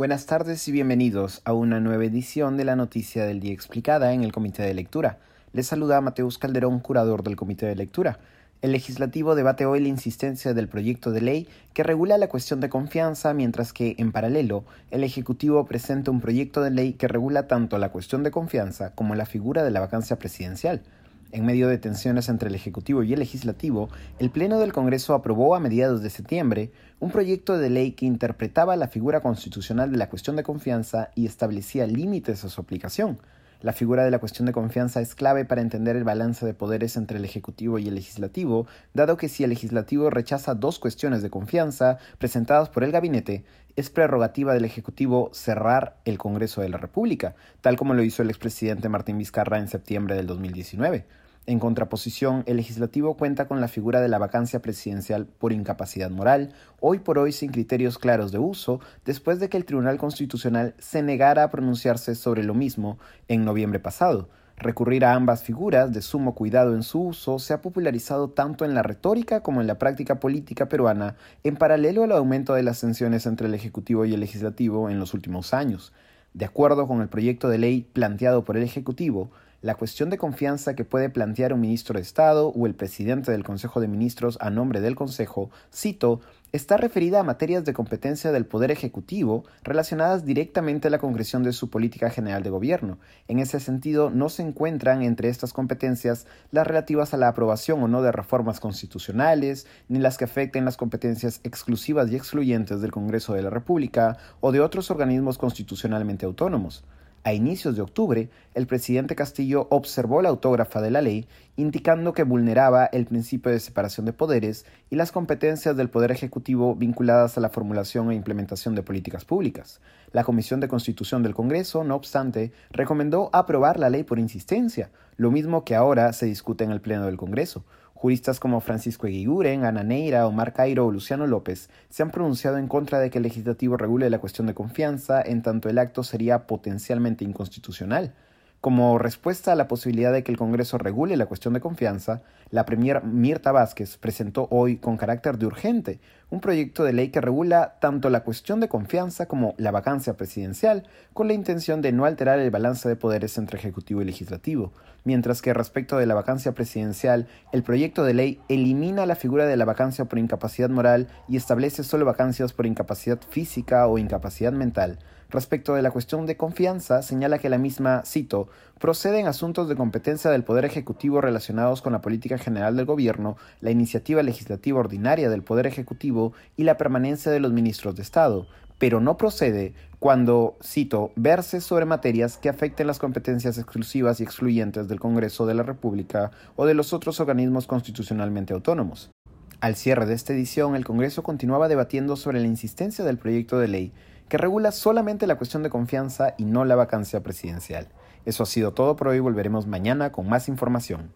Buenas tardes y bienvenidos a una nueva edición de la Noticia del Día Explicada en el Comité de Lectura. Les saluda Mateus Calderón, curador del Comité de Lectura. El legislativo debate hoy la insistencia del proyecto de ley que regula la cuestión de confianza, mientras que, en paralelo, el Ejecutivo presenta un proyecto de ley que regula tanto la cuestión de confianza como la figura de la vacancia presidencial. En medio de tensiones entre el Ejecutivo y el Legislativo, el Pleno del Congreso aprobó a mediados de septiembre un proyecto de ley que interpretaba la figura constitucional de la cuestión de confianza y establecía límites a su aplicación. La figura de la cuestión de confianza es clave para entender el balance de poderes entre el Ejecutivo y el Legislativo, dado que si el Legislativo rechaza dos cuestiones de confianza presentadas por el Gabinete, es prerrogativa del Ejecutivo cerrar el Congreso de la República, tal como lo hizo el expresidente Martín Vizcarra en septiembre del 2019. En contraposición, el legislativo cuenta con la figura de la vacancia presidencial por incapacidad moral, hoy por hoy sin criterios claros de uso, después de que el Tribunal Constitucional se negara a pronunciarse sobre lo mismo en noviembre pasado. Recurrir a ambas figuras de sumo cuidado en su uso se ha popularizado tanto en la retórica como en la práctica política peruana, en paralelo al aumento de las tensiones entre el Ejecutivo y el Legislativo en los últimos años. De acuerdo con el proyecto de ley planteado por el Ejecutivo, la cuestión de confianza que puede plantear un ministro de Estado o el presidente del Consejo de Ministros a nombre del Consejo, cito, está referida a materias de competencia del Poder Ejecutivo relacionadas directamente a la concreción de su política general de gobierno. En ese sentido, no se encuentran entre estas competencias las relativas a la aprobación o no de reformas constitucionales, ni las que afecten las competencias exclusivas y excluyentes del Congreso de la República o de otros organismos constitucionalmente autónomos. A inicios de octubre, el presidente Castillo observó la autógrafa de la ley, indicando que vulneraba el principio de separación de poderes y las competencias del Poder Ejecutivo vinculadas a la formulación e implementación de políticas públicas. La Comisión de Constitución del Congreso, no obstante, recomendó aprobar la ley por insistencia, lo mismo que ahora se discute en el Pleno del Congreso. Juristas como Francisco Eguiguren, Ana Neira, Omar Cairo o Luciano López se han pronunciado en contra de que el legislativo regule la cuestión de confianza, en tanto el acto sería potencialmente inconstitucional. Como respuesta a la posibilidad de que el Congreso regule la cuestión de confianza, la Premier Mirta Vázquez presentó hoy con carácter de urgente un proyecto de ley que regula tanto la cuestión de confianza como la vacancia presidencial, con la intención de no alterar el balance de poderes entre Ejecutivo y Legislativo, mientras que respecto de la vacancia presidencial, el proyecto de ley elimina la figura de la vacancia por incapacidad moral y establece solo vacancias por incapacidad física o incapacidad mental, Respecto de la cuestión de confianza, señala que la misma, cito, procede en asuntos de competencia del Poder Ejecutivo relacionados con la política general del Gobierno, la iniciativa legislativa ordinaria del Poder Ejecutivo y la permanencia de los ministros de Estado, pero no procede cuando, cito, verse sobre materias que afecten las competencias exclusivas y excluyentes del Congreso de la República o de los otros organismos constitucionalmente autónomos. Al cierre de esta edición, el Congreso continuaba debatiendo sobre la insistencia del proyecto de ley que regula solamente la cuestión de confianza y no la vacancia presidencial. Eso ha sido todo por hoy, volveremos mañana con más información.